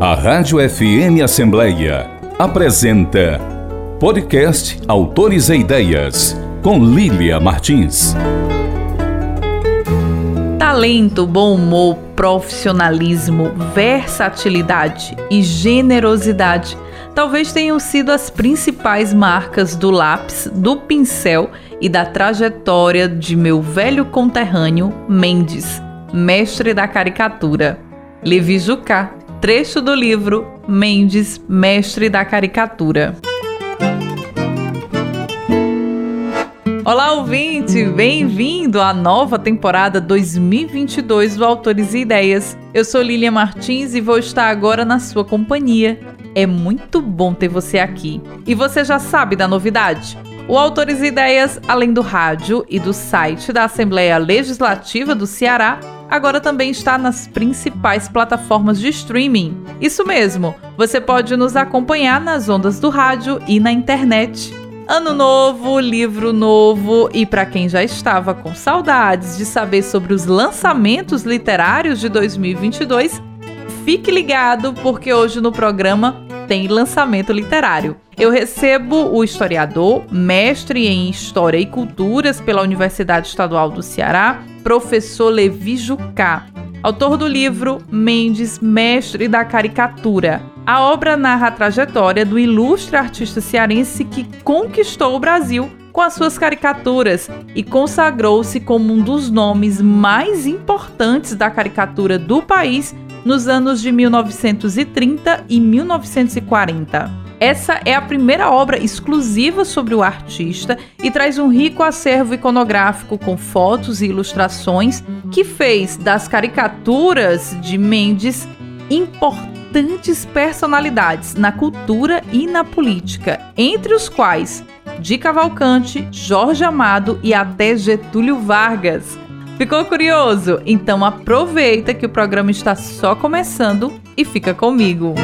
A Rádio FM Assembleia apresenta Podcast Autores e Ideias, com Lília Martins. Talento, bom humor, profissionalismo, versatilidade e generosidade talvez tenham sido as principais marcas do lápis, do pincel e da trajetória de meu velho conterrâneo Mendes, mestre da caricatura. Levi Jucá, trecho do livro Mendes, mestre da caricatura. Olá, ouvinte! Bem-vindo à nova temporada 2022 do Autores e Ideias. Eu sou Lilia Martins e vou estar agora na sua companhia. É muito bom ter você aqui. E você já sabe da novidade? O Autores e Ideias, além do rádio e do site da Assembleia Legislativa do Ceará, agora também está nas principais plataformas de streaming. Isso mesmo, você pode nos acompanhar nas ondas do rádio e na internet. Ano novo, livro novo e para quem já estava com saudades de saber sobre os lançamentos literários de 2022, fique ligado porque hoje no programa tem lançamento literário. Eu recebo o historiador, mestre em História e Culturas pela Universidade Estadual do Ceará, professor Levi Jucá, autor do livro Mendes, Mestre da Caricatura. A obra narra a trajetória do ilustre artista cearense que conquistou o Brasil com as suas caricaturas e consagrou-se como um dos nomes mais importantes da caricatura do país nos anos de 1930 e 1940. Essa é a primeira obra exclusiva sobre o artista e traz um rico acervo iconográfico com fotos e ilustrações que fez das caricaturas de Mendes importantes personalidades na cultura e na política, entre os quais Di Cavalcante, Jorge Amado e até Getúlio Vargas. Ficou curioso? Então aproveita que o programa está só começando e fica comigo.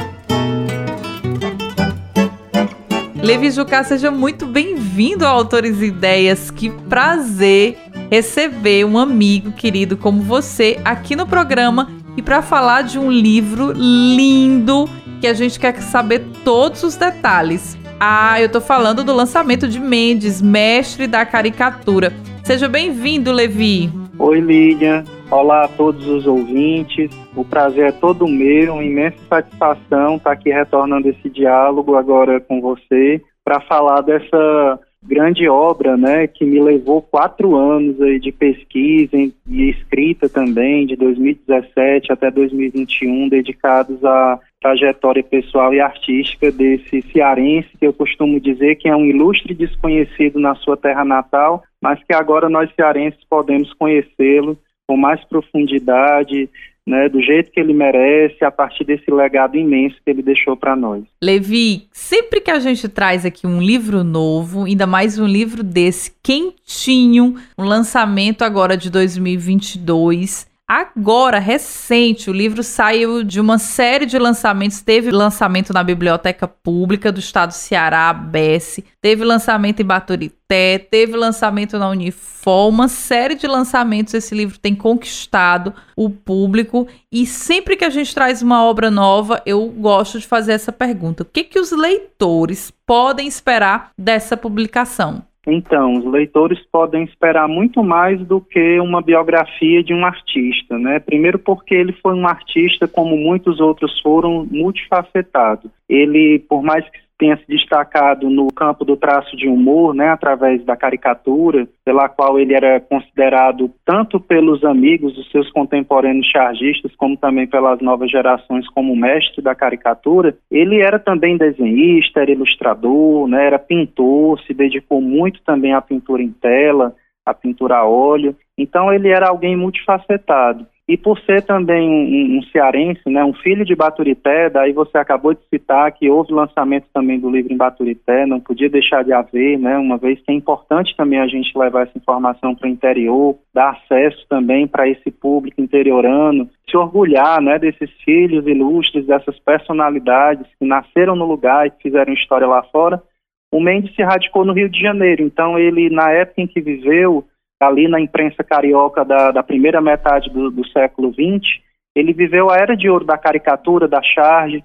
Levi Jucá, seja muito bem-vindo ao Autores e Ideias. Que prazer receber um amigo querido como você aqui no programa e para falar de um livro lindo que a gente quer saber todos os detalhes. Ah, eu tô falando do lançamento de Mendes, mestre da caricatura. Seja bem-vindo, Levi. Oi, Lídia. Olá a todos os ouvintes. O prazer é todo meu, uma imensa satisfação estar aqui retornando esse diálogo agora com você para falar dessa grande obra, né, que me levou quatro anos aí de pesquisa e escrita também, de 2017 até 2021, dedicados à trajetória pessoal e artística desse cearense, que eu costumo dizer que é um ilustre desconhecido na sua terra natal, mas que agora nós cearenses podemos conhecê-lo com mais profundidade, né, do jeito que ele merece, a partir desse legado imenso que ele deixou para nós. Levi, sempre que a gente traz aqui um livro novo, ainda mais um livro desse quentinho, um lançamento agora de 2022, Agora, recente, o livro saiu de uma série de lançamentos. Teve lançamento na Biblioteca Pública do Estado do Ceará, BES. Teve lançamento em Baturité. Teve lançamento na Unifor. Uma série de lançamentos esse livro tem conquistado o público. E sempre que a gente traz uma obra nova, eu gosto de fazer essa pergunta: o que, que os leitores podem esperar dessa publicação? Então, os leitores podem esperar muito mais do que uma biografia de um artista, né? Primeiro porque ele foi um artista, como muitos outros foram, multifacetado. Ele, por mais que tenha se destacado no campo do traço de humor, né, através da caricatura, pela qual ele era considerado tanto pelos amigos, os seus contemporâneos chargistas, como também pelas novas gerações como mestre da caricatura, ele era também desenhista, era ilustrador, né, era pintor, se dedicou muito também à pintura em tela, à pintura a óleo. Então ele era alguém multifacetado. E por ser também um, um, cearense, né, um filho de Baturité, daí você acabou de citar que houve lançamento também do livro em Baturité, não podia deixar de haver, né, uma vez que é importante também a gente levar essa informação para o interior, dar acesso também para esse público interiorano, se orgulhar né, desses filhos ilustres, dessas personalidades que nasceram no lugar e que fizeram história lá fora. O Mendes se radicou no Rio de Janeiro, então ele, na época em que viveu, ali na imprensa carioca da, da primeira metade do, do século XX, ele viveu a era de ouro da caricatura, da charge,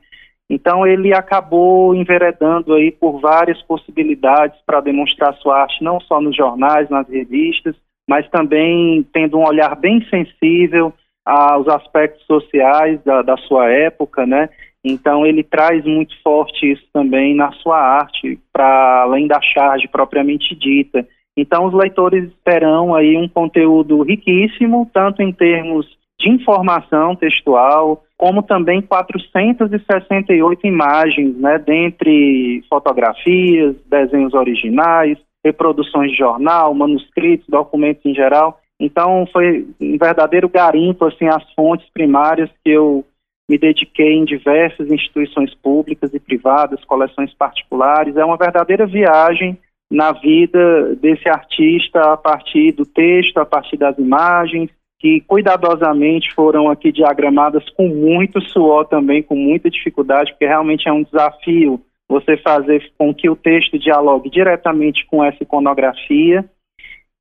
então ele acabou enveredando aí por várias possibilidades para demonstrar sua arte, não só nos jornais, nas revistas, mas também tendo um olhar bem sensível aos aspectos sociais da, da sua época, né? Então ele traz muito forte isso também na sua arte, para além da charge propriamente dita. Então os leitores terão aí um conteúdo riquíssimo, tanto em termos de informação textual, como também 468 imagens, né, dentre fotografias, desenhos originais, reproduções de jornal, manuscritos, documentos em geral. Então foi um verdadeiro garimpo assim as fontes primárias que eu me dediquei em diversas instituições públicas e privadas, coleções particulares. É uma verdadeira viagem na vida desse artista a partir do texto, a partir das imagens, que cuidadosamente foram aqui diagramadas com muito suor também, com muita dificuldade, porque realmente é um desafio você fazer com que o texto dialogue diretamente com essa iconografia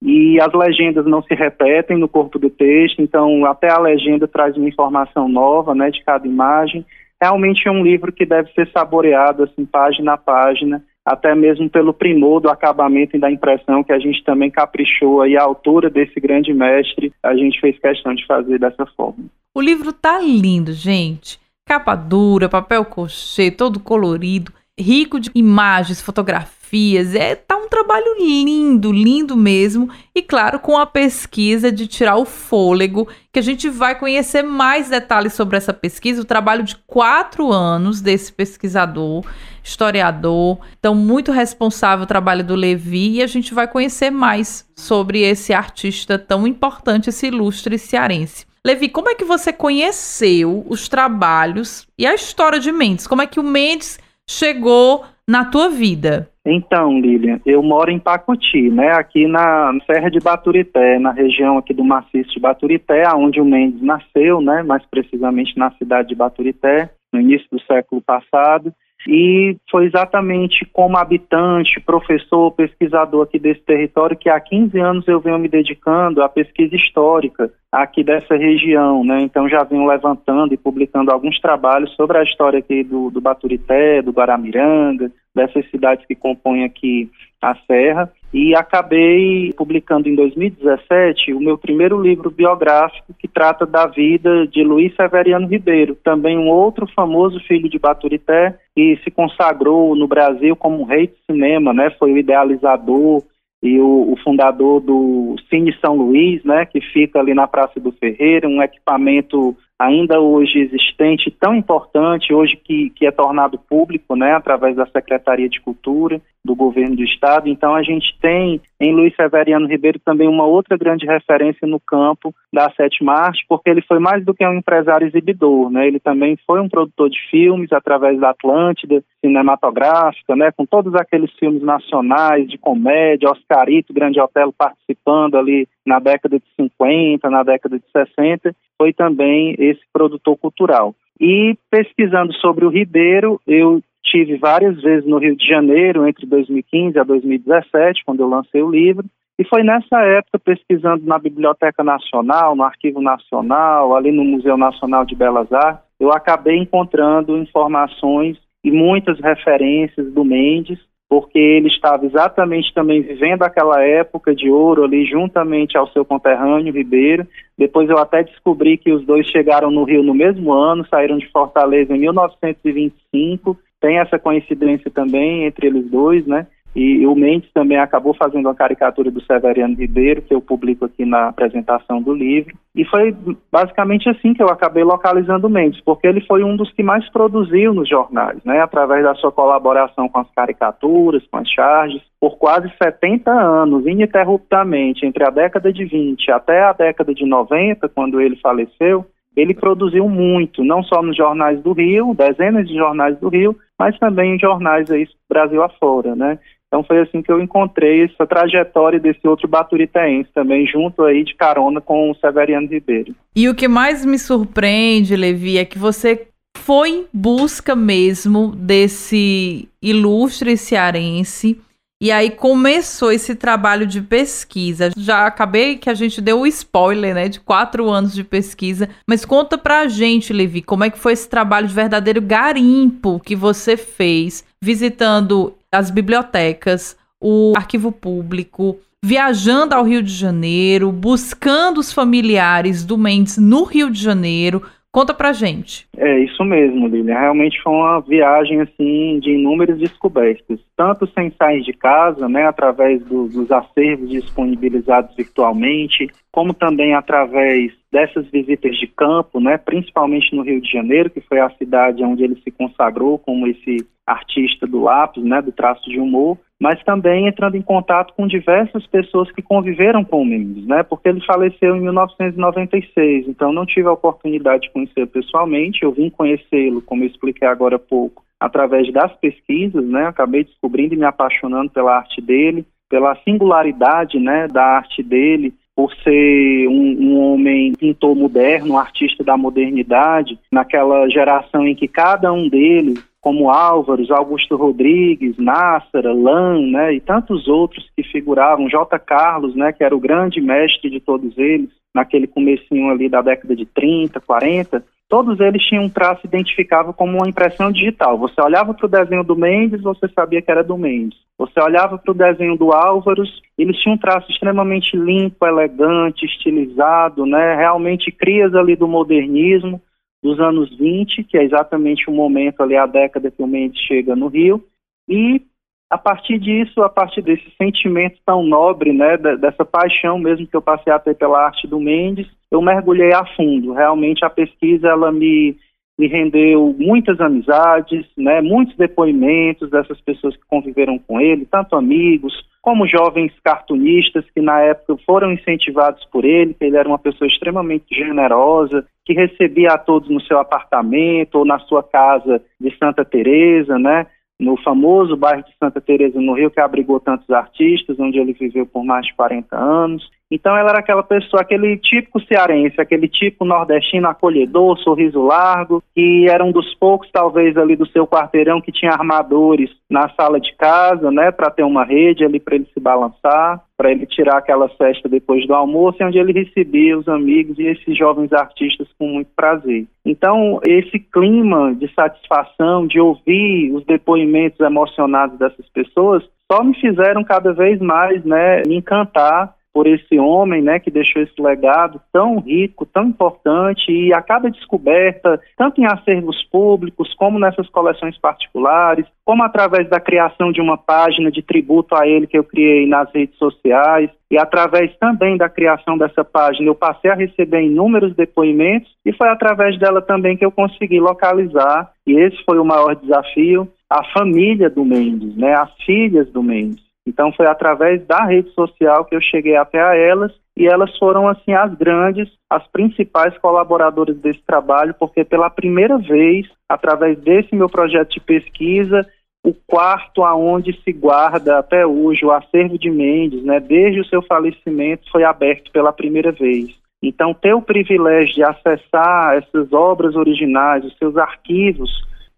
e as legendas não se repetem no corpo do texto, então até a legenda traz uma informação nova, né, de cada imagem. Realmente é um livro que deve ser saboreado assim página a página, até mesmo pelo primor do acabamento e da impressão que a gente também caprichou aí a altura desse grande mestre, a gente fez questão de fazer dessa forma. O livro tá lindo, gente. Capa dura, papel crochê, todo colorido, rico de imagens, fotografias. É, tá um trabalho lindo, lindo mesmo. E claro, com a pesquisa de tirar o fôlego, que a gente vai conhecer mais detalhes sobre essa pesquisa, o trabalho de quatro anos desse pesquisador, historiador. Então, muito responsável o trabalho do Levi, e a gente vai conhecer mais sobre esse artista tão importante, esse ilustre cearense. Levi, como é que você conheceu os trabalhos e a história de Mendes? Como é que o Mendes chegou na tua vida? Então, Lilian, eu moro em Pacuti, né, aqui na Serra de Baturité, na região aqui do maciço de Baturité, onde o Mendes nasceu, né, mais precisamente na cidade de Baturité, no início do século passado. E foi exatamente como habitante, professor, pesquisador aqui desse território que há 15 anos eu venho me dedicando à pesquisa histórica aqui dessa região, né? Então já venho levantando e publicando alguns trabalhos sobre a história aqui do, do Baturité, do Guaramiranga, dessas cidades que compõem aqui a Serra e acabei publicando em 2017 o meu primeiro livro biográfico que trata da vida de Luiz Severiano Ribeiro, também um outro famoso filho de Baturité que se consagrou no Brasil como um rei de cinema, né? Foi o idealizador e o, o, fundador do Cine São Luís, né, que fica ali na Praça do Ferreira, um equipamento ainda hoje existente, tão importante, hoje que, que é tornado público, né, através da Secretaria de Cultura do Governo do Estado. Então, a gente tem em Luiz Severiano Ribeiro também uma outra grande referência no campo da sétima arte, porque ele foi mais do que um empresário exibidor, né, ele também foi um produtor de filmes através da Atlântida, cinematográfica, né, com todos aqueles filmes nacionais de comédia, Oscarito, Grande Otelo participando ali na década de 50, na década de 60, foi também esse produtor cultural. E pesquisando sobre o Ribeiro, eu tive várias vezes no Rio de Janeiro, entre 2015 a 2017, quando eu lancei o livro, e foi nessa época, pesquisando na Biblioteca Nacional, no Arquivo Nacional, ali no Museu Nacional de Belas Artes, eu acabei encontrando informações e muitas referências do Mendes, porque ele estava exatamente também vivendo aquela época de ouro ali juntamente ao seu conterrâneo Ribeiro. Depois eu até descobri que os dois chegaram no Rio no mesmo ano, saíram de Fortaleza em 1925. Tem essa coincidência também entre eles dois, né? E o Mendes também acabou fazendo uma caricatura do Severiano Ribeiro, que eu publico aqui na apresentação do livro. E foi basicamente assim que eu acabei localizando o Mendes, porque ele foi um dos que mais produziu nos jornais, né, através da sua colaboração com as caricaturas, com as charges, por quase 70 anos, ininterruptamente, entre a década de 20 até a década de 90, quando ele faleceu, ele produziu muito, não só nos jornais do Rio, dezenas de jornais do Rio, mas também em jornais aí Brasil afora, né? Então foi assim que eu encontrei essa trajetória desse outro baturitense também, junto aí de carona com o Severiano Ribeiro. E o que mais me surpreende, Levi, é que você foi em busca mesmo desse ilustre cearense E aí começou esse trabalho de pesquisa. Já acabei que a gente deu o spoiler, né, de quatro anos de pesquisa. Mas conta pra gente, Levi, como é que foi esse trabalho de verdadeiro garimpo que você fez, visitando as bibliotecas, o arquivo público, viajando ao Rio de Janeiro, buscando os familiares do Mendes no Rio de Janeiro. Conta pra gente. É isso mesmo, Lilian. Realmente foi uma viagem assim de inúmeras descobertas, tanto sem sair de casa, né, através do, dos acervos disponibilizados virtualmente, como também através dessas visitas de campo, né, principalmente no Rio de Janeiro, que foi a cidade onde ele se consagrou como esse artista do lápis, né, do traço de humor, mas também entrando em contato com diversas pessoas que conviveram com o Mendes, né, porque ele faleceu em 1996, então não tive a oportunidade de conhecer pessoalmente, eu vim conhecê-lo, como eu expliquei agora há pouco, através das pesquisas, né, acabei descobrindo e me apaixonando pela arte dele, pela singularidade, né, da arte dele, por ser um, um, homem pintor moderno, artista da modernidade, naquela geração em que cada um deles como Álvares, Augusto Rodrigues, Nássara, Lan, né, e tantos outros que figuravam, J. Carlos, né, que era o grande mestre de todos eles, naquele comecinho ali da década de 30, 40, todos eles tinham um traço identificável como uma impressão digital. Você olhava para o desenho do Mendes, você sabia que era do Mendes. Você olhava para o desenho do Álvaros, eles tinham um traço extremamente limpo, elegante, estilizado, né, realmente crias ali do modernismo, dos anos 20, que é exatamente o momento ali, a década que o Mendes chega no Rio, e a partir disso, a partir desse sentimento tão nobre, né, dessa paixão mesmo que eu passei a ter pela arte do Mendes, eu mergulhei a fundo. Realmente a pesquisa ela me me rendeu muitas amizades, né, muitos depoimentos dessas pessoas que conviveram com ele, tanto amigos como jovens cartunistas que na época foram incentivados por ele, que ele era uma pessoa extremamente generosa, que recebia a todos no seu apartamento ou na sua casa de Santa Teresa, né? No famoso bairro de Santa Teresa no Rio que abrigou tantos artistas, onde ele viveu por mais de 40 anos. Então ela era aquela pessoa, aquele típico cearense, aquele tipo nordestino acolhedor, sorriso largo, que era um dos poucos talvez ali do seu quarteirão que tinha armadores na sala de casa, né, para ter uma rede ali para ele se balançar, para ele tirar aquela festa depois do almoço, onde ele recebia os amigos e esses jovens artistas com muito prazer. Então, esse clima de satisfação, de ouvir os depoimentos emocionados dessas pessoas, só me fizeram cada vez mais, né, me encantar por esse homem, né, que deixou esse legado tão rico, tão importante e a cada descoberta, tanto em acervos públicos como nessas coleções particulares, como através da criação de uma página de tributo a ele que eu criei nas redes sociais e através também da criação dessa página eu passei a receber inúmeros depoimentos e foi através dela também que eu consegui localizar e esse foi o maior desafio a família do Mendes, né, as filhas do Mendes. Então foi através da rede social que eu cheguei até a elas e elas foram assim as grandes, as principais colaboradoras desse trabalho, porque pela primeira vez, através desse meu projeto de pesquisa, o quarto aonde se guarda até hoje o acervo de Mendes, né, desde o seu falecimento, foi aberto pela primeira vez. Então, ter o privilégio de acessar essas obras originais, os seus arquivos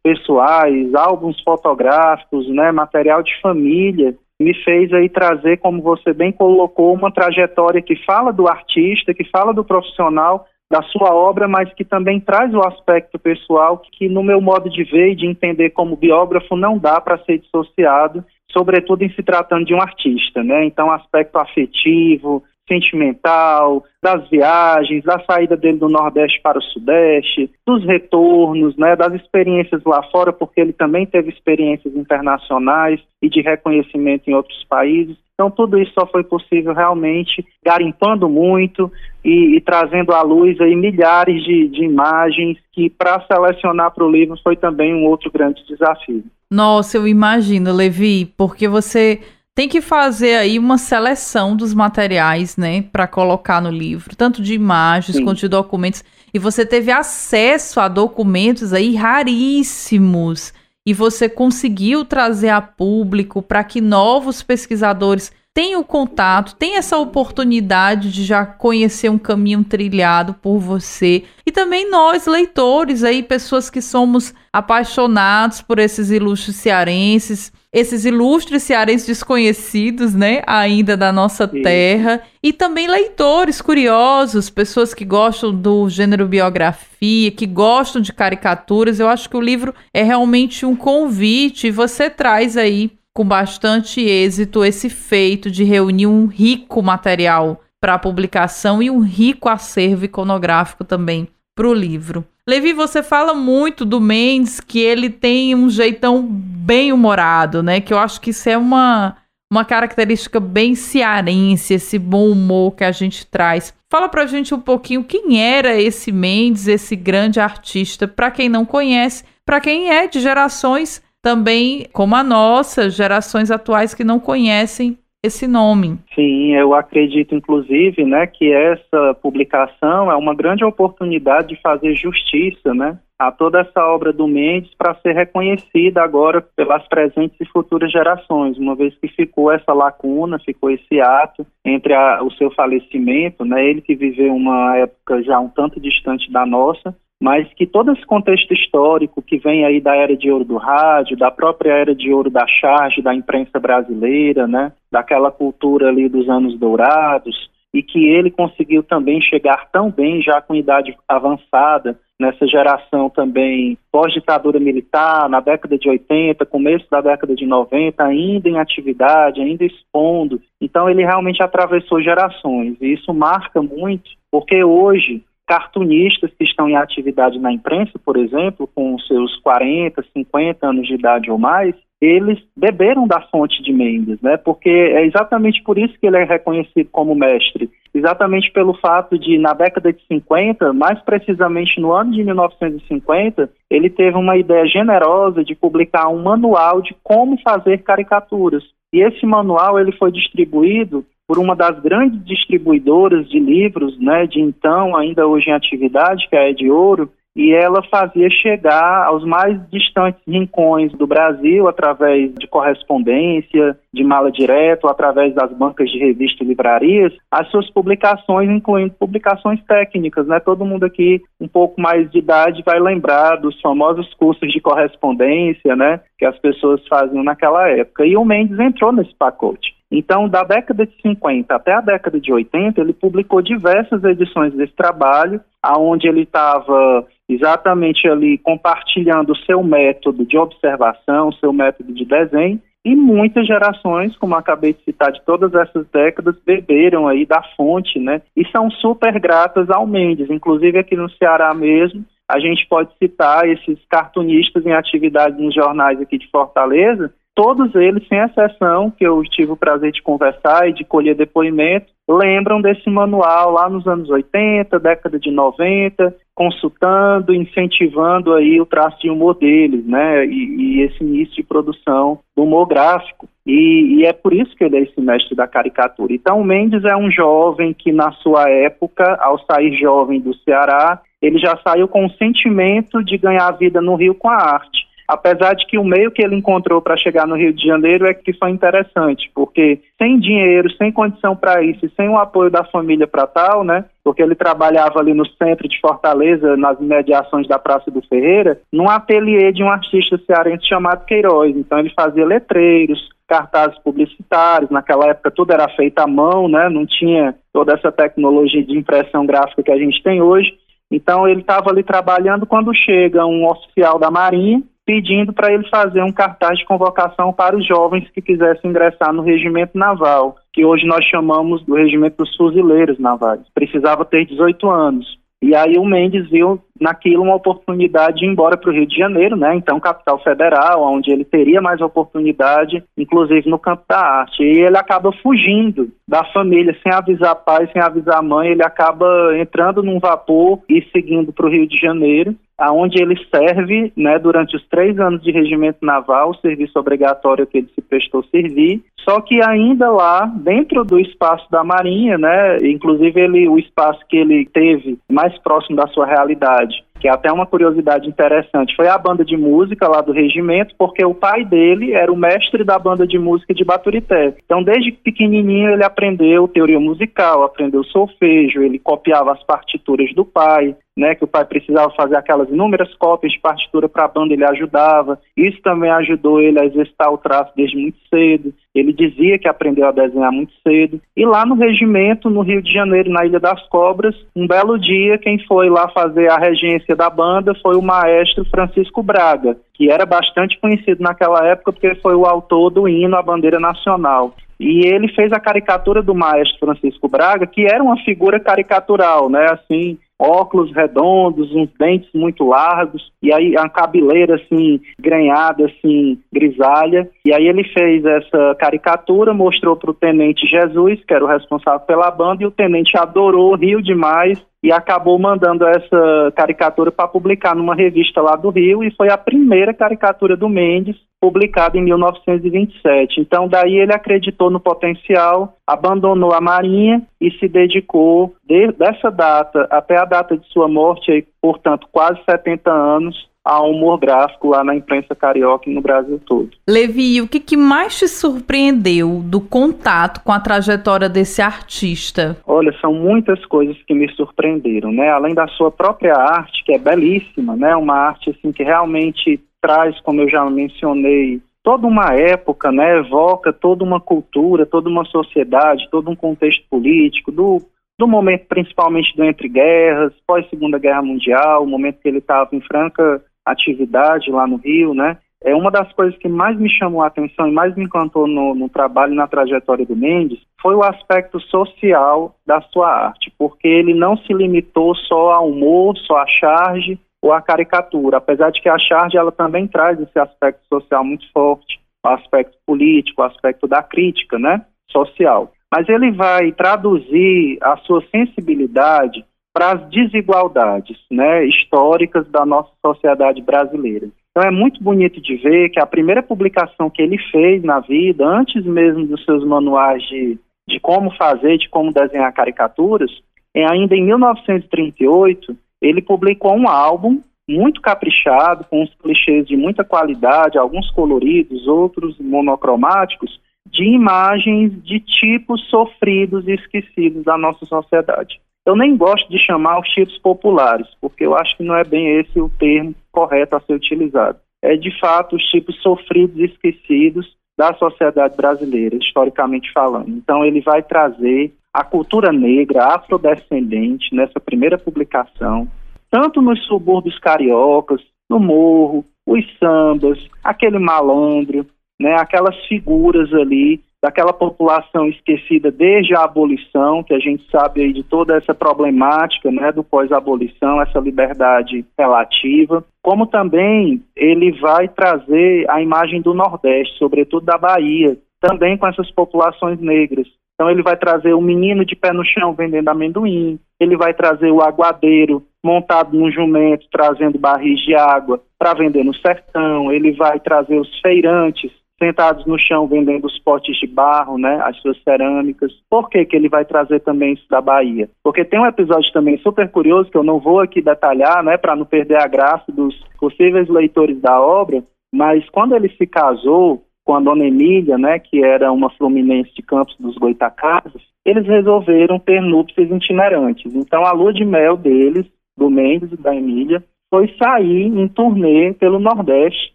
pessoais, álbuns fotográficos, né, material de família, me fez aí trazer, como você bem colocou, uma trajetória que fala do artista, que fala do profissional, da sua obra, mas que também traz o aspecto pessoal que, no meu modo de ver e de entender como biógrafo, não dá para ser dissociado, sobretudo em se tratando de um artista, né? Então, aspecto afetivo, sentimental, das viagens, da saída dele do Nordeste para o Sudeste, dos retornos, né, das experiências lá fora, porque ele também teve experiências internacionais e de reconhecimento em outros países. Então, tudo isso só foi possível realmente garimpando muito e, e trazendo à luz aí milhares de, de imagens que, para selecionar para o livro, foi também um outro grande desafio. Nossa, eu imagino, Levi, porque você tem que fazer aí uma seleção dos materiais, né, para colocar no livro, tanto de imagens Sim. quanto de documentos. E você teve acesso a documentos aí raríssimos e você conseguiu trazer a público para que novos pesquisadores tem o contato, tem essa oportunidade de já conhecer um caminho trilhado por você. E também nós, leitores aí, pessoas que somos apaixonados por esses ilustres cearenses, esses ilustres cearenses desconhecidos, né, ainda da nossa Sim. terra, e também leitores curiosos, pessoas que gostam do gênero biografia, que gostam de caricaturas. Eu acho que o livro é realmente um convite e você traz aí com bastante êxito esse feito de reunir um rico material para publicação e um rico acervo iconográfico também para o livro. Levi, você fala muito do Mendes, que ele tem um jeitão bem humorado, né? Que eu acho que isso é uma, uma característica bem cearense, esse bom humor que a gente traz. Fala pra gente um pouquinho quem era esse Mendes, esse grande artista, para quem não conhece, para quem é de gerações também como a nossa, gerações atuais que não conhecem esse nome. Sim, eu acredito inclusive, né, que essa publicação é uma grande oportunidade de fazer justiça, né, a toda essa obra do Mendes para ser reconhecida agora pelas presentes e futuras gerações, uma vez que ficou essa lacuna, ficou esse ato entre a, o seu falecimento, né, ele que viveu uma época já um tanto distante da nossa, mas que todo esse contexto histórico que vem aí da era de ouro do rádio, da própria era de ouro da charge, da imprensa brasileira, né, daquela cultura ali dos anos dourados, e que ele conseguiu também chegar tão bem já com idade avançada, nessa geração também pós-ditadura militar, na década de 80, começo da década de 90, ainda em atividade, ainda expondo. Então ele realmente atravessou gerações, e isso marca muito, porque hoje cartunistas que estão em atividade na imprensa, por exemplo, com seus 40, 50 anos de idade ou mais, eles beberam da fonte de Mendes, né? Porque é exatamente por isso que ele é reconhecido como mestre. Exatamente pelo fato de, na década de 50, mais precisamente no ano de 1950, ele teve uma ideia generosa de publicar um manual de como fazer caricaturas. E esse manual ele foi distribuído por uma das grandes distribuidoras de livros, né, de então, ainda hoje em atividade, que é a Ed Ouro, e ela fazia chegar aos mais distantes rincões do Brasil através de correspondência, de mala direto, através das bancas de revista e livrarias, as suas publicações, incluindo publicações técnicas, né? Todo mundo aqui um pouco mais de idade vai lembrar dos famosos cursos de correspondência, né, que as pessoas faziam naquela época. E o Mendes entrou nesse pacote. Então, da década de 50 até a década de 80, ele publicou diversas edições desse trabalho, aonde ele estava exatamente ali compartilhando o seu método de observação, o seu método de desenho, e muitas gerações, como acabei de citar, de todas essas décadas, beberam aí da fonte, né? E são super gratas ao Mendes. Inclusive aqui no Ceará mesmo, a gente pode citar esses cartunistas em atividade nos jornais aqui de Fortaleza, todos eles, sem exceção, que eu tive o prazer de conversar e de colher depoimento, lembram desse manual lá nos anos 80, década de 90, consultando, incentivando aí o traço de humor deles, né, e, e esse início de produção do humor gráfico. E, e, é por isso que ele é esse mestre da caricatura. Então, o Mendes é um jovem que, na sua época, ao sair jovem do Ceará, ele já saiu com o sentimento de ganhar vida no Rio com a arte apesar de que o meio que ele encontrou para chegar no Rio de Janeiro é que foi interessante, porque sem dinheiro, sem condição para isso e sem o apoio da família para tal, né? Porque ele trabalhava ali no centro de Fortaleza, nas imediações da Praça do Ferreira, num ateliê de um artista cearense chamado Queiroz. Então ele fazia letreiros, cartazes publicitários, naquela época tudo era feito à mão, né? Não tinha toda essa tecnologia de impressão gráfica que a gente tem hoje. Então ele estava ali trabalhando quando chega um oficial da Marinha pedindo para ele fazer um cartaz de convocação para os jovens que quisessem ingressar no regimento naval, que hoje nós chamamos do regimento dos fuzileiros navais. Precisava ter 18 anos. E aí o Mendes viu naquilo uma oportunidade de ir embora para o Rio de Janeiro, né? Então capital federal, onde ele teria mais oportunidade, inclusive no campo da arte. E ele acaba fugindo da família, sem avisar pai, sem avisar mãe, ele acaba entrando num vapor e seguindo para o Rio de Janeiro aonde ele serve, né, durante os três anos de regimento naval, o serviço obrigatório que ele se prestou servir, só que ainda lá, dentro do espaço da Marinha, né, inclusive ele, o espaço que ele teve mais próximo da sua realidade, que é até uma curiosidade interessante, foi a banda de música lá do regimento, porque o pai dele era o mestre da banda de música de Baturité. Então, desde pequenininho, ele aprendeu teoria musical, aprendeu solfejo, ele copiava as partituras do pai, né, que o pai precisava fazer aquelas inúmeras cópias de partitura para a banda, ele ajudava. Isso também ajudou ele a exercitar o traço desde muito cedo. Ele dizia que aprendeu a desenhar muito cedo. E lá no regimento, no Rio de Janeiro, na Ilha das Cobras, um belo dia, quem foi lá fazer a regência da banda foi o maestro Francisco Braga, que era bastante conhecido naquela época porque foi o autor do hino à bandeira nacional. E ele fez a caricatura do maestro Francisco Braga, que era uma figura caricatural, né? Assim, óculos redondos, uns dentes muito largos, e aí a cabeleira assim, grenhada, assim, grisalha. E aí ele fez essa caricatura, mostrou para o tenente Jesus, que era o responsável pela banda, e o tenente adorou, riu demais e acabou mandando essa caricatura para publicar numa revista lá do Rio e foi a primeira caricatura do Mendes publicada em 1927. Então daí ele acreditou no potencial, abandonou a Marinha e se dedicou de, dessa data até a data de sua morte, portanto quase 70 anos, a humor gráfico lá na imprensa carioca e no Brasil todo. Levi, o que, que mais te surpreendeu do contato com a trajetória desse artista? Olha, são muitas coisas que me surpreenderam, né? Além da sua própria arte, que é belíssima, né? Uma arte assim que realmente traz, como eu já mencionei, toda uma época, né? Evoca toda uma cultura, toda uma sociedade, todo um contexto político do do momento principalmente do entre guerras, pós Segunda Guerra Mundial, o momento que ele estava em franca atividade lá no Rio, né? É uma das coisas que mais me chamou a atenção e mais me encantou no, no trabalho e na trajetória do Mendes foi o aspecto social da sua arte, porque ele não se limitou só ao humor, só à charge ou à caricatura, apesar de que a charge ela também traz esse aspecto social muito forte, o aspecto político, o aspecto da crítica, né, social. Mas ele vai traduzir a sua sensibilidade para as desigualdades né, históricas da nossa sociedade brasileira. Então é muito bonito de ver que a primeira publicação que ele fez na vida, antes mesmo dos seus manuais de, de como fazer, de como desenhar caricaturas, é ainda em 1938, ele publicou um álbum muito caprichado, com uns clichês de muita qualidade, alguns coloridos, outros monocromáticos, de imagens de tipos sofridos e esquecidos da nossa sociedade. Eu nem gosto de chamar os tipos populares, porque eu acho que não é bem esse o termo correto a ser utilizado. É de fato os tipos sofridos e esquecidos da sociedade brasileira, historicamente falando. Então ele vai trazer a cultura negra, afrodescendente, nessa primeira publicação, tanto nos subúrbios cariocas, no morro, os sambas, aquele malandro, né, aquelas figuras ali daquela população esquecida desde a abolição, que a gente sabe aí de toda essa problemática, né, do pós-abolição, essa liberdade relativa, como também ele vai trazer a imagem do Nordeste, sobretudo da Bahia, também com essas populações negras. Então ele vai trazer o menino de pé no chão vendendo amendoim, ele vai trazer o aguadeiro montado num jumento trazendo barris de água para vender no sertão, ele vai trazer os feirantes sentados no chão vendendo os potes de barro, né, as suas cerâmicas. Por que, que ele vai trazer também isso da Bahia? Porque tem um episódio também super curioso que eu não vou aqui detalhar, né, para não perder a graça dos possíveis leitores da obra, mas quando ele se casou com a dona Emília, né, que era uma fluminense de Campos dos Goitacazes, eles resolveram ter núpcias itinerantes. Então a lua de mel deles, do Mendes e da Emília, foi sair em turnê pelo Nordeste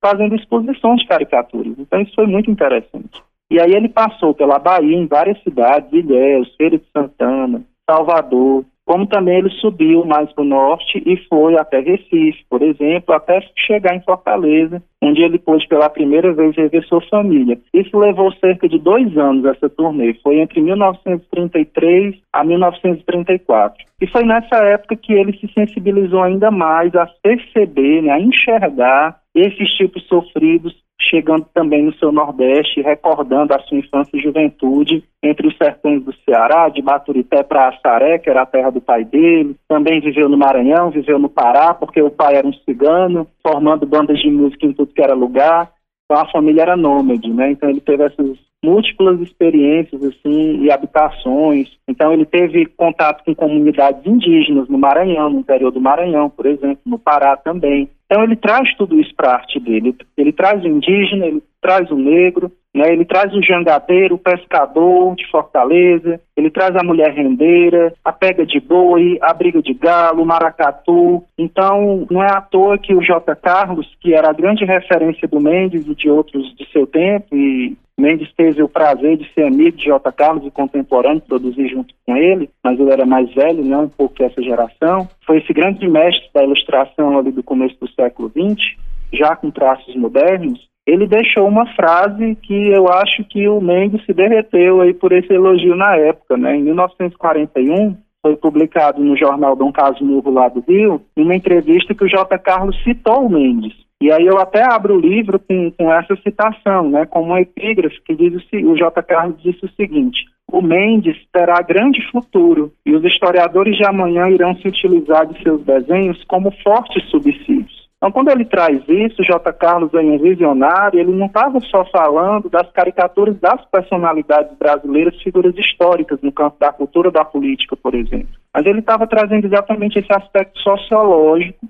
fazendo exposições de caricaturas. Então isso foi muito interessante. E aí ele passou pela Bahia, em várias cidades, Ilhéus, Feira de Santana, Salvador, como também ele subiu mais para o norte e foi até Recife, por exemplo, até chegar em Fortaleza, onde ele pôde pela primeira vez rever sua família. Isso levou cerca de dois anos essa turnê, foi entre 1933 a 1934. E foi nessa época que ele se sensibilizou ainda mais a perceber, né, a enxergar esses tipos sofridos chegando também no seu Nordeste, recordando a sua infância e juventude entre os sertões do Ceará, de Baturité para Assaré, que era a terra do pai dele. Também viveu no Maranhão, viveu no Pará, porque o pai era um cigano, formando bandas de música em tudo que era lugar. Então a família era nômade, né? Então ele teve essas múltiplas experiências assim e habitações. Então ele teve contato com comunidades indígenas no Maranhão, no interior do Maranhão, por exemplo, no Pará também. Então ele traz tudo isso para a arte dele. Ele traz o indígena, ele traz o negro, né? ele traz o jangadeiro, o pescador de Fortaleza, ele traz a mulher rendeira, a pega de boi, a briga de galo, o maracatu. Então não é à toa que o J. Carlos, que era a grande referência do Mendes e de outros de seu tempo, e Mendes teve o prazer de ser amigo de J. Carlos e contemporâneo, produzir junto com ele, mas ele era mais velho, né, um pouco dessa geração. Foi esse grande mestre da ilustração ali do começo do século XX, já com traços modernos, ele deixou uma frase que eu acho que o Mendes se derreteu aí por esse elogio na época, né? Em 1941, foi publicado no jornal Dom Casmurro lá do Rio, uma entrevista que o J. Carlos citou o Mendes. E aí eu até abro o livro com, com essa citação, né, como uma epígrafe que diz o, o J. Carlos disse o seguinte: o Mendes terá grande futuro e os historiadores de amanhã irão se utilizar de seus desenhos como fortes subsídios. Então, quando ele traz isso, J. Carlos é um visionário, ele não estava só falando das caricaturas das personalidades brasileiras, figuras históricas no campo da cultura da política, por exemplo. Mas ele estava trazendo exatamente esse aspecto sociológico,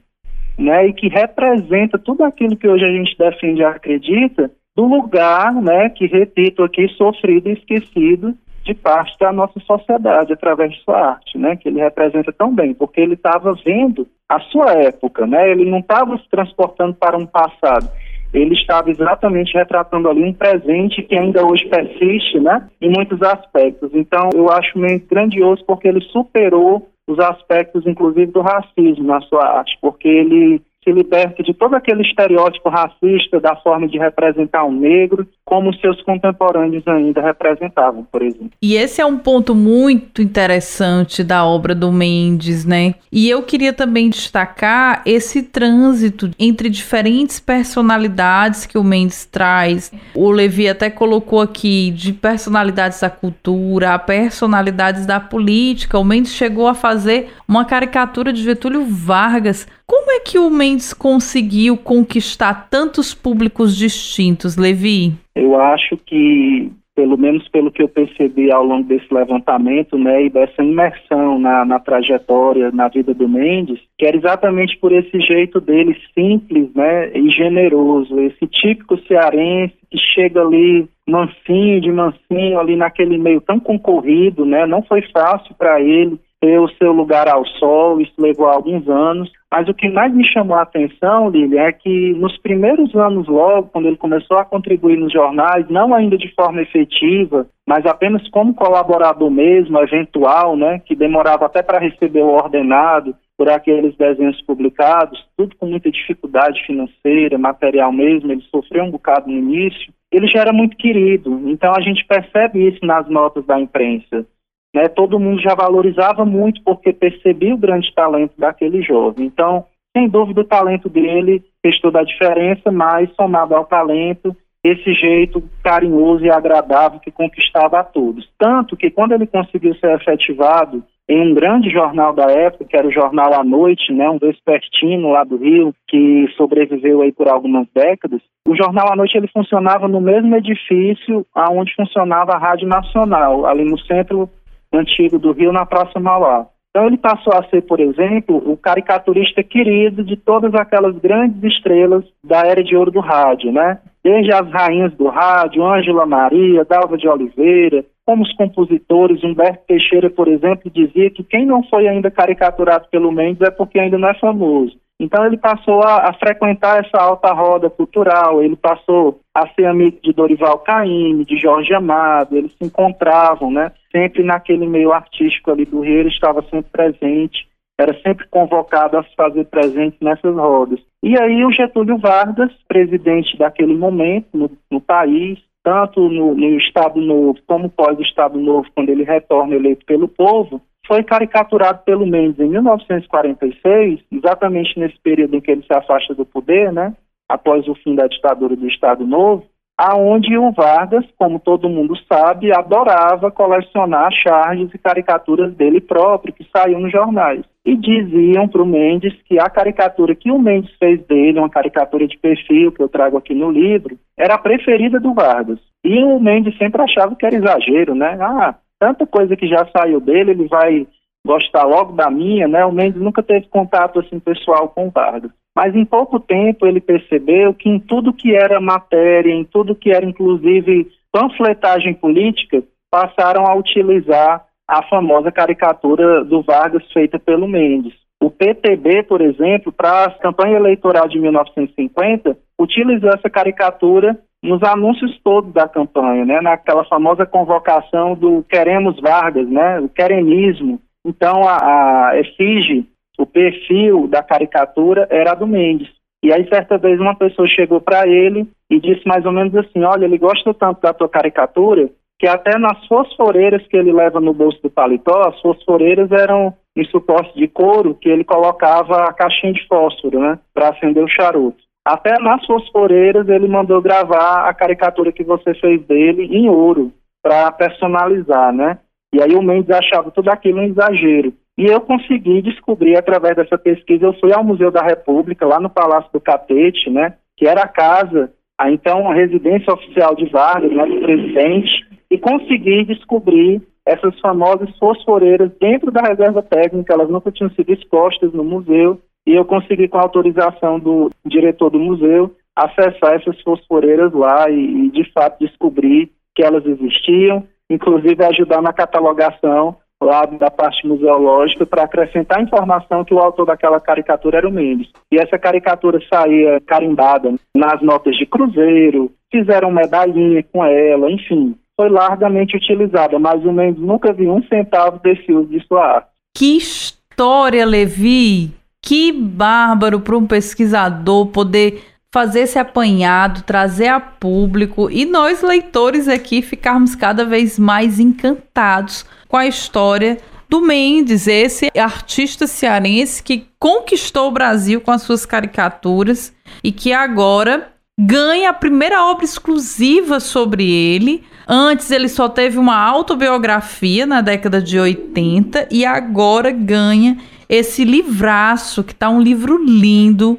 né, e que representa tudo aquilo que hoje a gente defende e acredita, do lugar, né, que, repito aqui, sofrido e esquecido de parte da nossa sociedade através de sua arte, né, que ele representa tão bem, porque ele estava vendo a sua época, né, ele não estava se transportando para um passado, ele estava exatamente retratando ali um presente que ainda hoje persiste, né, em muitos aspectos. Então, eu acho meio grandioso porque ele superou os aspectos, inclusive, do racismo na sua arte, porque ele se liberta de todo aquele estereótipo racista da forma de representar um negro, como seus contemporâneos ainda representavam, por exemplo. E esse é um ponto muito interessante da obra do Mendes, né? E eu queria também destacar esse trânsito entre diferentes personalidades que o Mendes traz. O Levi até colocou aqui de personalidades da cultura, a personalidades da política. O Mendes chegou a fazer uma caricatura de Getúlio Vargas como é que o Mendes conseguiu conquistar tantos públicos distintos, Levi? Eu acho que, pelo menos pelo que eu percebi ao longo desse levantamento, né, e dessa imersão na, na trajetória, na vida do Mendes, que era exatamente por esse jeito dele simples, né, e generoso, esse típico cearense que chega ali mansinho de mansinho ali naquele meio tão concorrido, né, não foi fácil para ele ter o seu lugar ao sol, isso levou alguns anos. Mas o que mais me chamou a atenção, Lili, é que nos primeiros anos logo, quando ele começou a contribuir nos jornais, não ainda de forma efetiva, mas apenas como colaborador mesmo, eventual, né, que demorava até para receber o ordenado por aqueles desenhos publicados, tudo com muita dificuldade financeira, material mesmo, ele sofreu um bocado no início, ele já era muito querido. Então a gente percebe isso nas notas da imprensa. Né? Todo mundo já valorizava muito porque percebia o grande talento daquele jovem. Então, sem dúvida, o talento dele fez toda a diferença, mas somado ao talento, esse jeito carinhoso e agradável que conquistava a todos. Tanto que quando ele conseguiu ser efetivado em um grande jornal da época, que era o Jornal à Noite, né, um vespertino lá do Rio, que sobreviveu aí por algumas décadas. O Jornal à Noite ele funcionava no mesmo edifício aonde funcionava a Rádio Nacional, ali no centro antigo do Rio, na Praça Mauá. Então ele passou a ser, por exemplo, o caricaturista querido de todas aquelas grandes estrelas da era de ouro do rádio, né? Desde as rainhas do rádio, Ângela Maria, Dalva de Oliveira, como os compositores, Humberto Teixeira, por exemplo, dizia que quem não foi ainda caricaturado pelo Mendes é porque ainda não é famoso. Então ele passou a, a, frequentar essa alta roda cultural, ele passou a ser amigo de Dorival Caymmi, de Jorge Amado, eles se encontravam, né? Sempre naquele meio artístico ali do Rio, ele estava sempre presente, era sempre convocado a se fazer presente nessas rodas. E aí o Getúlio Vargas, presidente daquele momento no, no país, tanto no, no Estado Novo como pós-Estado Novo, quando ele retorna eleito pelo povo, foi caricaturado pelo Mendes em 1946, exatamente nesse período em que ele se afasta do poder, né, após o fim da ditadura do Estado Novo, aonde o Vargas, como todo mundo sabe, adorava colecionar charges e caricaturas dele próprio que saíam nos jornais. E diziam para o Mendes que a caricatura que o Mendes fez dele, uma caricatura de perfil que eu trago aqui no livro, era a preferida do Vargas. E o Mendes sempre achava que era exagero, né? Ah, tanta coisa que já saiu dele, ele vai gostar logo da minha, né? O Mendes nunca teve contato assim pessoal com o Vargas. Mas em pouco tempo ele percebeu que em tudo que era matéria, em tudo que era inclusive panfletagem política, passaram a utilizar a famosa caricatura do Vargas feita pelo Mendes. O PTB, por exemplo, para a campanha eleitoral de 1950, utilizou essa caricatura nos anúncios todos da campanha, né, naquela famosa convocação do Queremos Vargas, né, o queremismo. Então, a, a efígie o perfil da caricatura era do Mendes. E aí, certa vez, uma pessoa chegou para ele e disse mais ou menos assim: Olha, ele gosta tanto da tua caricatura que até nas fosforeiras que ele leva no bolso do paletó, as fosforeiras eram em suporte de couro que ele colocava a caixinha de fósforo, né, para acender o charuto. Até nas fosforeiras ele mandou gravar a caricatura que você fez dele em ouro para personalizar, né? E aí o Mendes achava tudo aquilo um exagero. E eu consegui descobrir através dessa pesquisa, eu fui ao Museu da República, lá no Palácio do Catete, né, que era a casa, a então residência oficial de Vargas, né, do presidente, e consegui descobrir essas famosas fosforeiras dentro da reserva técnica, elas nunca tinham sido expostas no museu, e eu consegui, com autorização do diretor do museu, acessar essas fosforeiras lá e, e de fato, descobrir que elas existiam, inclusive ajudar na catalogação lá da parte museológica para acrescentar informação que o autor daquela caricatura era o Mendes. E essa caricatura saía carimbada nas notas de cruzeiro, fizeram medalhinha com ela, enfim, foi largamente utilizada, mas o Mendes nunca viu um centavo desse uso de sua arte. Que história, Levi! Que bárbaro para um pesquisador poder fazer esse apanhado, trazer a público e nós leitores aqui ficarmos cada vez mais encantados com a história do Mendes, esse artista cearense que conquistou o Brasil com as suas caricaturas e que agora ganha a primeira obra exclusiva sobre ele. Antes ele só teve uma autobiografia na década de 80 e agora ganha esse livraço que tá um livro lindo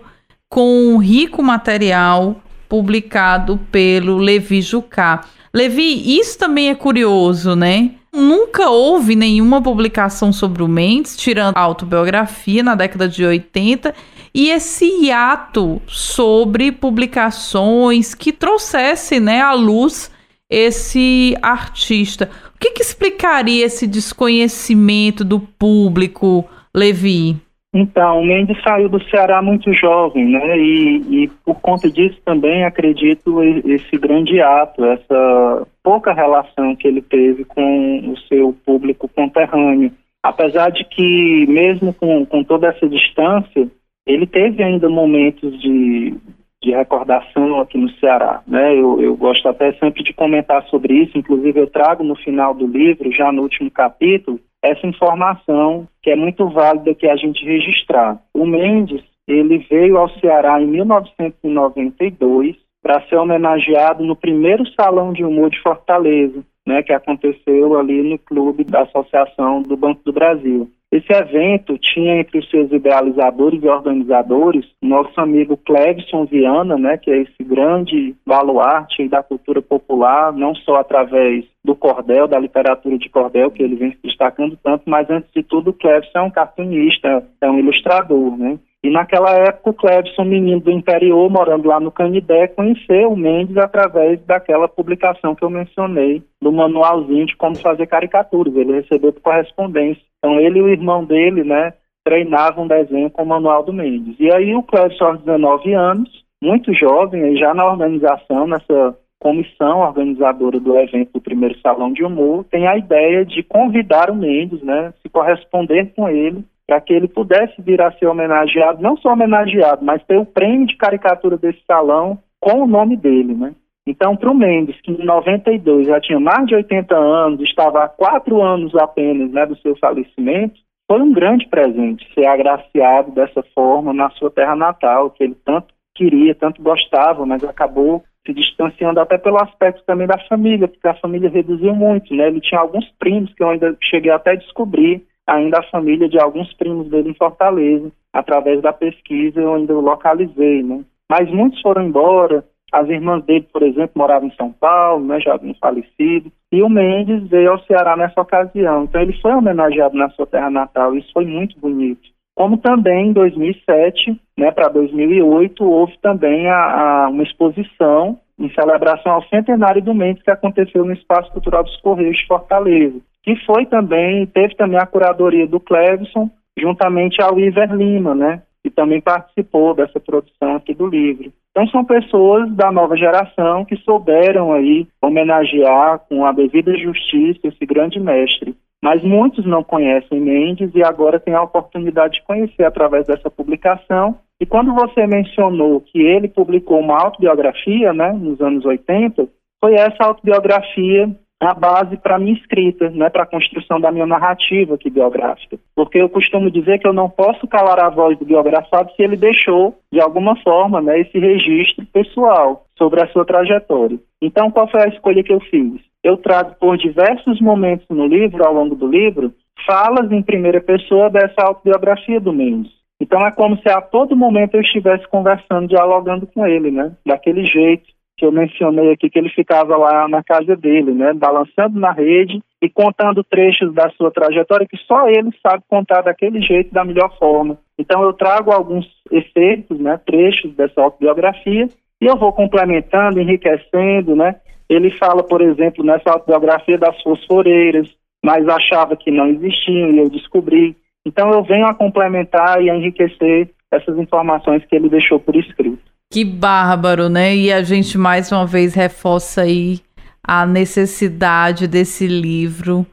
com um rico material publicado pelo Levi Jucá. Levi, isso também é curioso, né? Nunca houve nenhuma publicação sobre o Mendes, tirando a autobiografia na década de 80, e esse hiato sobre publicações que trouxesse né, à luz esse artista. O que, que explicaria esse desconhecimento do público, Levi? Então, o Mendes saiu do Ceará muito jovem, né? E, e, por conta disso também acredito esse grande ato, essa pouca relação que ele teve com o seu público conterrâneo. Apesar de que, mesmo com, com toda essa distância, ele teve ainda momentos de, de recordação aqui no Ceará. Né? Eu, eu gosto até sempre de comentar sobre isso, inclusive eu trago no final do livro, já no último capítulo, essa informação que é muito válida que a gente registrar. O Mendes, ele veio ao Ceará em 1992 para ser homenageado no primeiro Salão de Humor de Fortaleza, né, que aconteceu ali no clube da Associação do Banco do Brasil. Esse evento tinha entre os seus idealizadores e organizadores nosso amigo Clevison Viana, né, que é esse grande baluarte da cultura popular, não só através do cordel, da literatura de cordel, que ele vem se destacando tanto, mas antes de tudo, Clevison é um cartunista, é um ilustrador, né? E naquela época, o Clebson, menino do interior, morando lá no Canidé, conheceu o Mendes através daquela publicação que eu mencionei, do manualzinho de como fazer caricaturas. Ele recebeu por correspondência. Então, ele e o irmão dele, né, treinavam desenho com o manual do Mendes. E aí, o Clebson, aos 19 anos, muito jovem, já na organização, nessa comissão organizadora do evento do primeiro Salão de Humor, tem a ideia de convidar o Mendes, né, se corresponder com ele para que ele pudesse vir a ser homenageado, não só homenageado, mas ter o prêmio de caricatura desse salão com o nome dele, né? Então, para o Mendes, que em 92 já tinha mais de 80 anos, estava há quatro anos apenas né, do seu falecimento, foi um grande presente ser agraciado dessa forma na sua terra natal, que ele tanto queria, tanto gostava, mas acabou se distanciando até pelo aspecto também da família, porque a família reduziu muito, né? Ele tinha alguns primos que eu ainda cheguei até a descobrir, ainda a família de alguns primos dele em Fortaleza, através da pesquisa eu ainda localizei, né? Mas muitos foram embora, as irmãs dele, por exemplo, moravam em São Paulo, né, já haviam falecido, e o Mendes veio ao Ceará nessa ocasião. Então ele foi homenageado na sua terra natal, isso foi muito bonito. Como também em 2007, né, para 2008, houve também a, a, uma exposição em celebração ao centenário do Mendes que aconteceu no Espaço Cultural dos Correios de Fortaleza, que foi também, teve também a curadoria do Clevison, juntamente ao Iver Lima, né, que também participou dessa produção aqui do livro. Então são pessoas da nova geração que souberam aí homenagear com a devida justiça esse grande mestre. Mas muitos não conhecem Mendes e agora têm a oportunidade de conhecer através dessa publicação. E quando você mencionou que ele publicou uma autobiografia, né, nos anos 80, foi essa autobiografia a base para a minha escrita, né, para a construção da minha narrativa aqui biográfica. Porque eu costumo dizer que eu não posso calar a voz do biografado se ele deixou, de alguma forma, né, esse registro pessoal sobre a sua trajetória. Então, qual foi a escolha que eu fiz? Eu trago por diversos momentos no livro, ao longo do livro, falas em primeira pessoa dessa autobiografia do Mendes. Então é como se a todo momento eu estivesse conversando, dialogando com ele, né? Daquele jeito, que eu mencionei aqui, que ele ficava lá na casa dele, né, balançando na rede e contando trechos da sua trajetória que só ele sabe contar daquele jeito, da melhor forma. Então eu trago alguns efeitos, né, trechos dessa autobiografia e eu vou complementando, enriquecendo, né. Ele fala, por exemplo, nessa autobiografia das fosforeiras, mas achava que não existiam e eu descobri. Então eu venho a complementar e a enriquecer essas informações que ele deixou por escrito. Que bárbaro, né? E a gente mais uma vez reforça aí a necessidade desse livro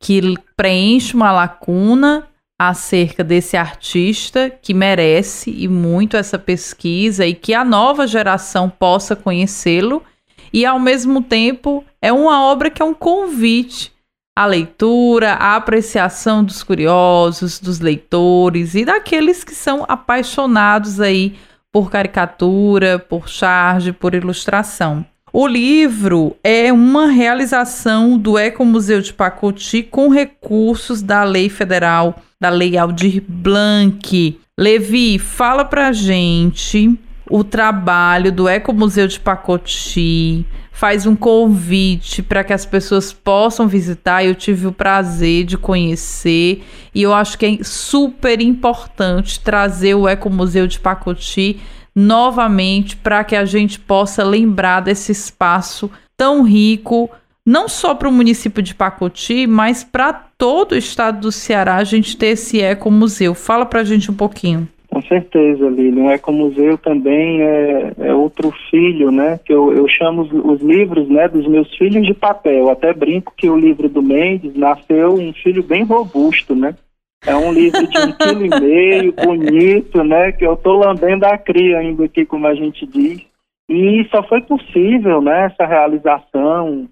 que preenche uma lacuna acerca desse artista que merece e muito essa pesquisa e que a nova geração possa conhecê-lo e ao mesmo tempo é uma obra que é um convite à leitura, à apreciação dos curiosos, dos leitores e daqueles que são apaixonados aí por caricatura, por charge, por ilustração. O livro é uma realização do Ecomuseu de Pacoti com recursos da Lei Federal, da Lei Aldir Blanc. Levi, fala pra gente o trabalho do Ecomuseu de Pacoti, faz um convite para que as pessoas possam visitar. Eu tive o prazer de conhecer e eu acho que é super importante trazer o Ecomuseu de Pacoti novamente para que a gente possa lembrar desse espaço tão rico, não só para o município de Pacoti, mas para todo o estado do Ceará a gente ter esse ecomuseu. Fala para a gente um pouquinho. Com certeza, Lili. Um ecomuseu também é, é, outro filho, né? Que eu, eu chamo os, os, livros, né, dos meus filhos de papel. Até brinco que o livro do Mendes nasceu um filho bem robusto, né? É um livro de um quilo e meio, bonito, né? Que eu tô lambendo a cria ainda aqui, como a gente diz. E só foi possível, né? Essa realização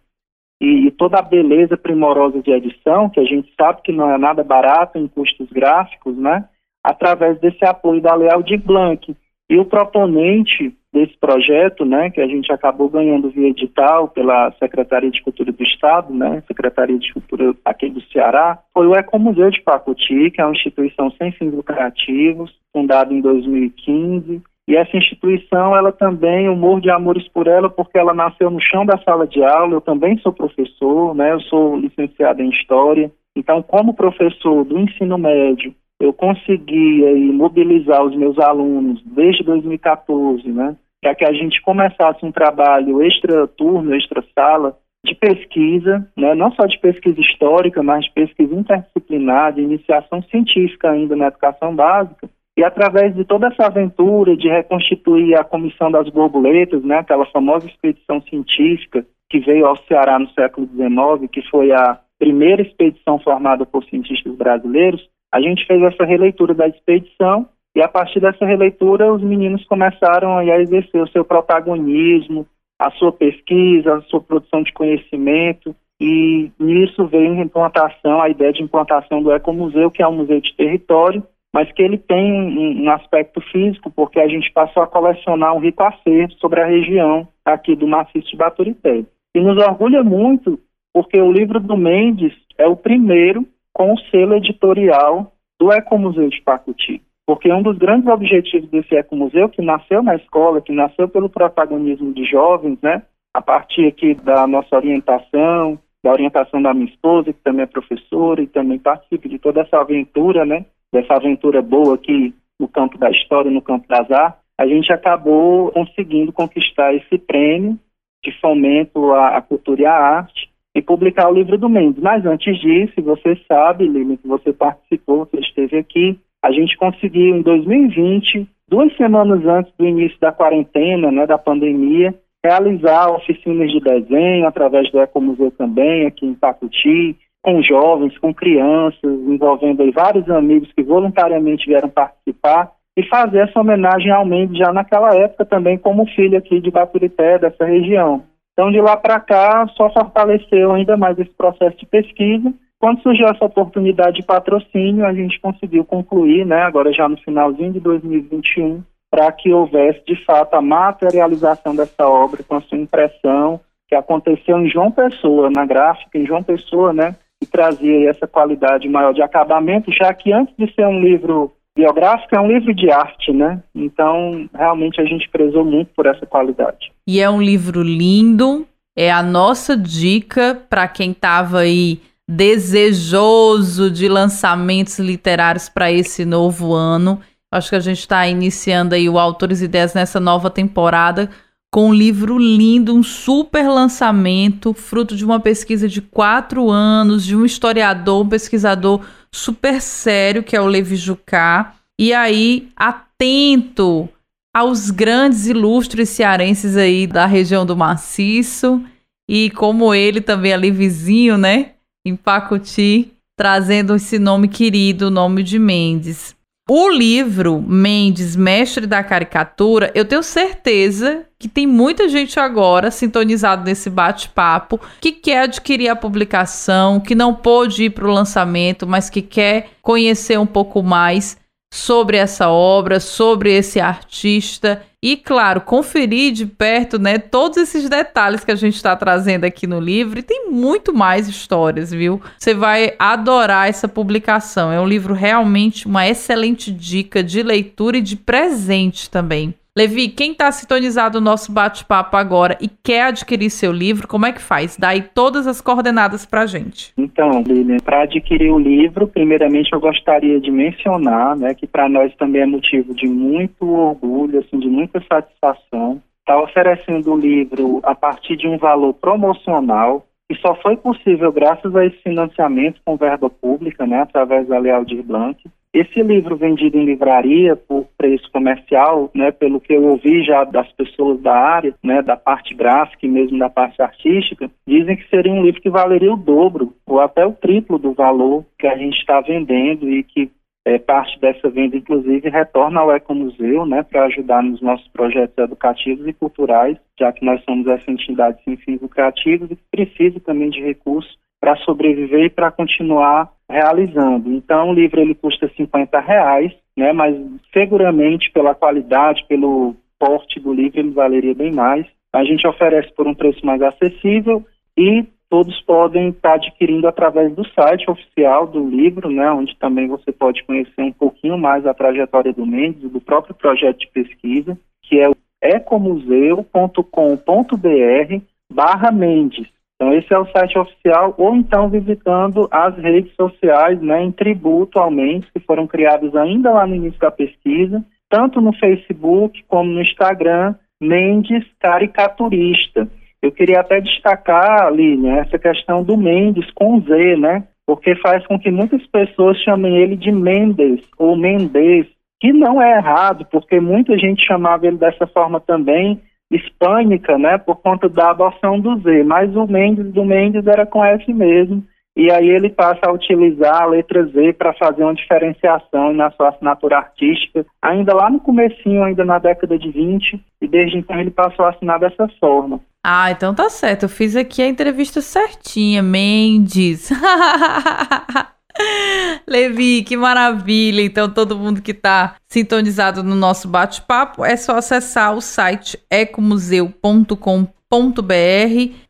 e, e toda a beleza primorosa de edição, que a gente sabe que não é nada barato em custos gráficos, né? Através desse apoio da Leal de Blanc. E o proponente desse projeto, né, que a gente acabou ganhando via edital pela Secretaria de Cultura do Estado, né, Secretaria de Cultura aqui do Ceará, foi o Ecomuseu de Pacuti, que é uma instituição sem fins lucrativos, fundada em 2015. E essa instituição, ela também, eu morro de amores por ela, porque ela nasceu no chão da sala de aula, eu também sou professor, né, eu sou licenciado em História. Então, como professor do ensino médio, eu consegui aí, mobilizar os meus alunos desde 2014, né, para que a gente começasse um trabalho extra-turno, extra-sala, de pesquisa, né, não só de pesquisa histórica, mas de pesquisa interdisciplinar, de iniciação científica ainda na educação básica, e através de toda essa aventura de reconstituir a Comissão das Borboletas, né, aquela famosa expedição científica que veio ao Ceará no século XIX, que foi a primeira expedição formada por cientistas brasileiros, a gente fez essa releitura da expedição e a partir dessa releitura os meninos começaram a exercer o seu protagonismo, a sua pesquisa, a sua produção de conhecimento e nisso veio a implantação, a ideia de implantação do Ecomuseu, que é um museu de território mas que ele tem um, um, aspecto físico, porque a gente passou a colecionar um rico acervo sobre a região aqui do maciço de Baturité. E nos orgulha muito, porque o livro do Mendes é o primeiro com o selo editorial do Ecomuseu de Pacuti. Porque um dos grandes objetivos desse Ecomuseu, que nasceu na escola, que nasceu pelo protagonismo de jovens, né, a partir aqui da nossa orientação, da orientação da minha esposa, que também é professora e também participa de toda essa aventura, né, dessa aventura boa aqui no campo da história, no campo das artes, a gente acabou conseguindo conquistar esse prêmio de fomento à, à cultura e à arte e publicar o livro do Mendes. Mas antes disso, você sabe, Lili, que você participou, você esteve aqui, a gente conseguiu em 2020, duas semanas antes do início da quarentena, né, da pandemia, realizar oficinas de desenho através do Ecomuseu também, aqui em Pacuti, com jovens, com crianças, envolvendo vários amigos que voluntariamente vieram participar e fazer essa homenagem ao Mendes já naquela época também como filho aqui de Baturité, dessa região. Então, de lá para cá, só fortaleceu ainda mais esse processo de pesquisa. Quando surgiu essa oportunidade de patrocínio, a gente conseguiu concluir, né, agora já no finalzinho de 2021, para que houvesse de fato a materialização dessa obra com a sua impressão, que aconteceu em João Pessoa, na gráfica, em João Pessoa, né, e trazia essa qualidade maior de acabamento, já que antes de ser um livro biográfico, é um livro de arte, né? Então, realmente a gente prezou muito por essa qualidade. E é um livro lindo, é a nossa dica para quem estava aí desejoso de lançamentos literários para esse novo ano. Acho que a gente está iniciando aí o Autores e Ideias nessa nova temporada com um livro lindo, um super lançamento, fruto de uma pesquisa de quatro anos, de um historiador, um pesquisador super sério, que é o Levi Jucá. E aí, atento aos grandes ilustres cearenses aí da região do Maciço, e como ele também ali vizinho, né, em Pacuti, trazendo esse nome querido, o nome de Mendes. O livro Mendes, Mestre da Caricatura, eu tenho certeza que tem muita gente agora sintonizado nesse bate-papo que quer adquirir a publicação, que não pôde ir para o lançamento, mas que quer conhecer um pouco mais sobre essa obra, sobre esse artista e, claro, conferir de perto, né, todos esses detalhes que a gente está trazendo aqui no livro. E tem muito mais histórias, viu? Você vai adorar essa publicação. É um livro realmente uma excelente dica de leitura e de presente também. Levi, quem está sintonizado no nosso bate-papo agora e quer adquirir seu livro, como é que faz? Dá aí todas as coordenadas para gente. Então, Lilian, para adquirir o livro, primeiramente eu gostaria de mencionar né, que para nós também é motivo de muito orgulho, assim, de muita satisfação, está oferecendo o livro a partir de um valor promocional que só foi possível graças a esse financiamento com verba pública, né, através da Leal Blanc. Esse livro vendido em livraria por preço comercial, né, pelo que eu ouvi já das pessoas da área, né, da parte gráfica e mesmo da parte artística, dizem que seria um livro que valeria o dobro ou até o triplo do valor que a gente está vendendo e que é, parte dessa venda, inclusive, retorna ao Ecomuseu, né, para ajudar nos nossos projetos educativos e culturais, já que nós somos essa entidade sem fins lucrativos e que precisa também de recursos para sobreviver e para continuar realizando. Então, o livro ele custa 50 reais, né, mas seguramente pela qualidade, pelo porte do livro, ele valeria bem mais. A gente oferece por um preço mais acessível e todos podem estar adquirindo através do site oficial do livro, né, onde também você pode conhecer um pouquinho mais a trajetória do Mendes, do próprio projeto de pesquisa, que é o ecomuseu.com.br barra Mendes. Então, esse é o site oficial, ou então visitando as redes sociais, né, em tributo ao Mendes, que foram criadas ainda lá no início da pesquisa, tanto no Facebook como no Instagram, Mendes Caricaturista. Eu queria até destacar, Aline, essa questão do Mendes com Z, né? Porque faz com que muitas pessoas chamem ele de Mendes ou Mendes, que não é errado, porque muita gente chamava ele dessa forma também, hispânica, né, por conta da adoção do Z, mas o Mendes do Mendes era com S mesmo, e aí ele passa a utilizar a letra Z para fazer uma diferenciação na sua assinatura artística, ainda lá no comecinho, ainda na década de 20, e desde então ele passou a assinar dessa forma. Ah, então tá certo, eu fiz aqui a entrevista certinha, Mendes. Levi, que maravilha! Então, todo mundo que está sintonizado no nosso bate-papo é só acessar o site ecomuseu.com.br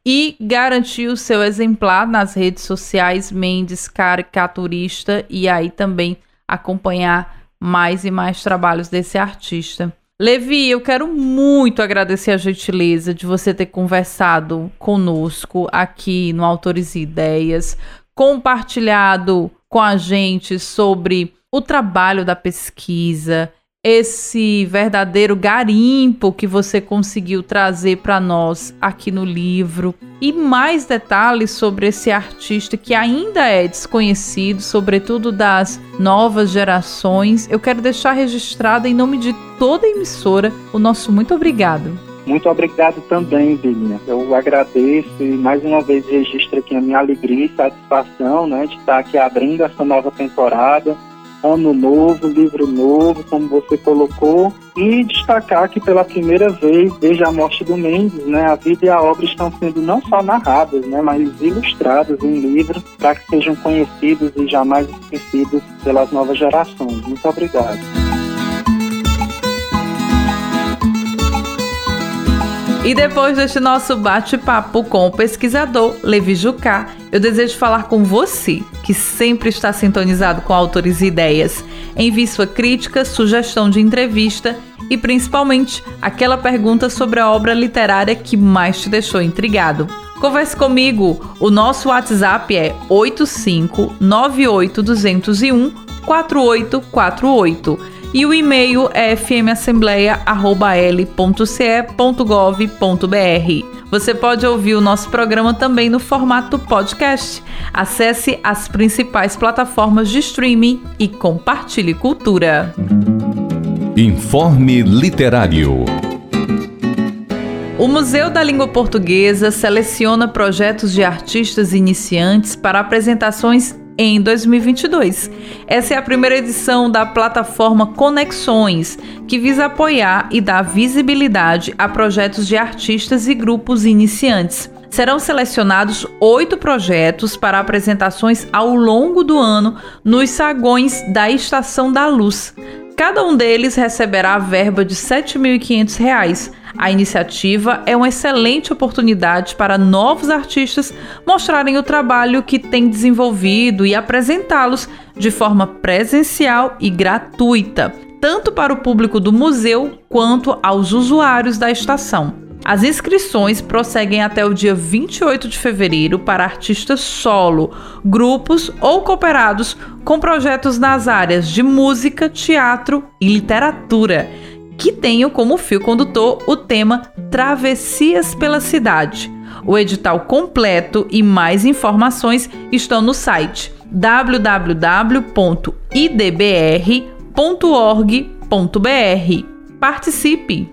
e garantir o seu exemplar nas redes sociais Mendes Caricaturista e aí também acompanhar mais e mais trabalhos desse artista. Levi, eu quero muito agradecer a gentileza de você ter conversado conosco aqui no Autores e Ideias, compartilhado com a gente sobre o trabalho da pesquisa, esse verdadeiro garimpo que você conseguiu trazer para nós aqui no livro e mais detalhes sobre esse artista que ainda é desconhecido, sobretudo das novas gerações. Eu quero deixar registrado em nome de toda a emissora o nosso muito obrigado. Muito obrigado também, Belinha. Eu agradeço e mais uma vez registro aqui a minha alegria e satisfação né, de estar aqui abrindo essa nova temporada ano novo, livro novo, como você colocou, e destacar que pela primeira vez, desde a morte do Mendes, né, a vida e a obra estão sendo não só narradas, né, mas ilustradas em livro para que sejam conhecidos e jamais esquecidos pelas novas gerações. Muito obrigado. E depois deste nosso bate-papo com o pesquisador Levi Jucá, eu desejo falar com você, que sempre está sintonizado com autores e ideias. Envie sua crítica, sugestão de entrevista e principalmente aquela pergunta sobre a obra literária que mais te deixou intrigado. Converse comigo. O nosso WhatsApp é 8598201 4848 e o e-mail é fmassembleia.l.ce.gov.br. Você pode ouvir o nosso programa também no formato podcast. Acesse as principais plataformas de streaming e compartilhe cultura. Informe Literário. O Museu da Língua Portuguesa seleciona projetos de artistas iniciantes para apresentações em 2022. Essa é a primeira edição da plataforma Conexões, que visa apoiar e dar visibilidade a projetos de artistas e grupos iniciantes. Serão selecionados oito projetos para apresentações ao longo do ano nos sagões da Estação da Luz. Cada um deles receberá a verba de R$ 7.500 a iniciativa é uma excelente oportunidade para novos artistas mostrarem o trabalho que têm desenvolvido e apresentá-los de forma presencial e gratuita, tanto para o público do museu quanto aos usuários da estação. As inscrições prosseguem até o dia 28 de fevereiro para artistas solo, grupos ou cooperados com projetos nas áreas de música, teatro e literatura que tenham como fio condutor o tema Travessias pela Cidade. O edital completo e mais informações estão no site www.idbr.org.br. Participe!